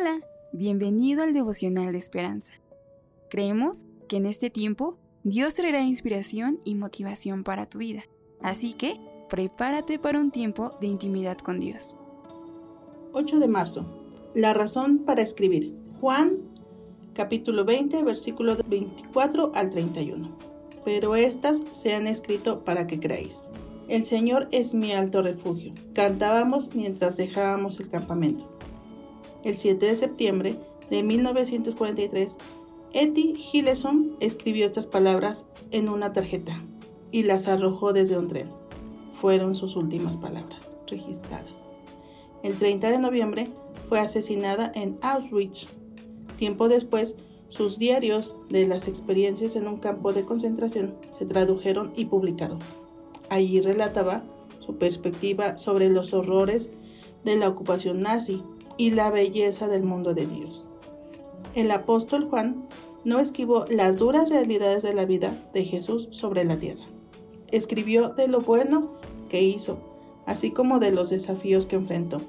Hola, bienvenido al devocional de esperanza. Creemos que en este tiempo Dios traerá inspiración y motivación para tu vida, así que prepárate para un tiempo de intimidad con Dios. 8 de marzo. La razón para escribir. Juan capítulo 20, versículo 24 al 31. Pero estas se han escrito para que creáis. El Señor es mi alto refugio. Cantábamos mientras dejábamos el campamento. El 7 de septiembre de 1943, Etty Hilleson escribió estas palabras en una tarjeta y las arrojó desde un tren. Fueron sus últimas palabras registradas. El 30 de noviembre fue asesinada en Auschwitz. Tiempo después, sus diarios de las experiencias en un campo de concentración se tradujeron y publicaron. Allí relataba su perspectiva sobre los horrores de la ocupación nazi y la belleza del mundo de Dios. El apóstol Juan no esquivó las duras realidades de la vida de Jesús sobre la tierra. Escribió de lo bueno que hizo, así como de los desafíos que enfrentó.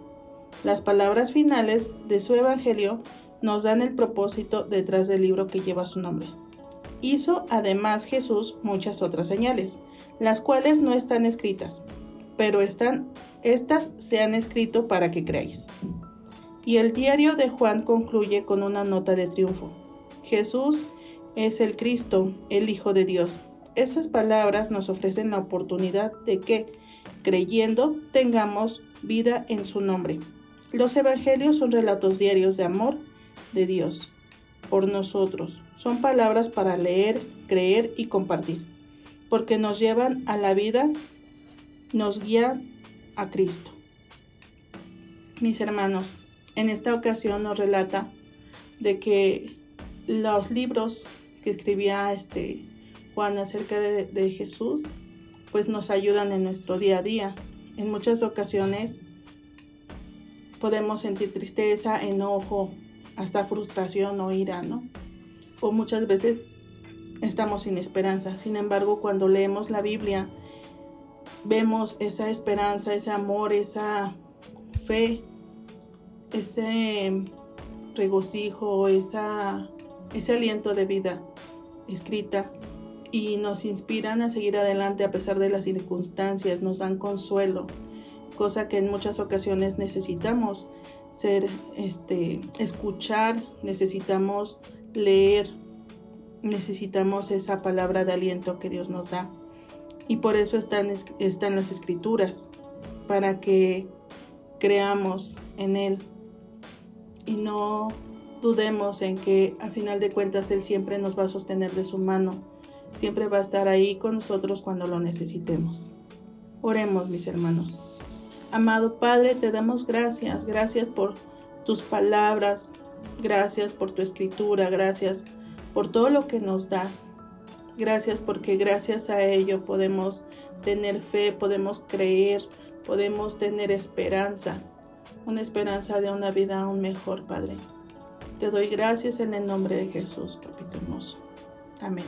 Las palabras finales de su Evangelio nos dan el propósito detrás del libro que lleva su nombre. Hizo además Jesús muchas otras señales, las cuales no están escritas, pero están, estas se han escrito para que creáis. Y el diario de Juan concluye con una nota de triunfo. Jesús es el Cristo, el Hijo de Dios. Esas palabras nos ofrecen la oportunidad de que, creyendo, tengamos vida en su nombre. Los evangelios son relatos diarios de amor de Dios por nosotros. Son palabras para leer, creer y compartir, porque nos llevan a la vida, nos guían a Cristo. Mis hermanos, en esta ocasión nos relata de que los libros que escribía este Juan acerca de, de Jesús, pues nos ayudan en nuestro día a día. En muchas ocasiones podemos sentir tristeza, enojo, hasta frustración o ira, ¿no? O muchas veces estamos sin esperanza. Sin embargo, cuando leemos la Biblia, vemos esa esperanza, ese amor, esa fe ese regocijo, esa, ese aliento de vida escrita y nos inspiran a seguir adelante a pesar de las circunstancias, nos dan consuelo, cosa que en muchas ocasiones necesitamos ser, este, escuchar, necesitamos leer, necesitamos esa palabra de aliento que Dios nos da. Y por eso están, están las escrituras, para que creamos en Él, y no dudemos en que a final de cuentas Él siempre nos va a sostener de su mano, siempre va a estar ahí con nosotros cuando lo necesitemos. Oremos, mis hermanos. Amado Padre, te damos gracias, gracias por tus palabras, gracias por tu escritura, gracias por todo lo que nos das. Gracias porque gracias a ello podemos tener fe, podemos creer, podemos tener esperanza una esperanza de una vida aún mejor, Padre. Te doy gracias en el nombre de Jesús, papito hermoso. Amén.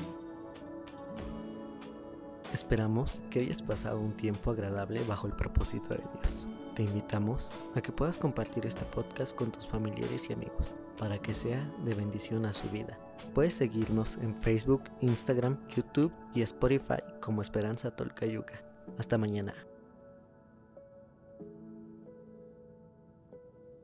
Esperamos que hayas pasado un tiempo agradable bajo el propósito de Dios. Te invitamos a que puedas compartir este podcast con tus familiares y amigos para que sea de bendición a su vida. Puedes seguirnos en Facebook, Instagram, YouTube y Spotify como Esperanza Tolcayuca. Hasta mañana.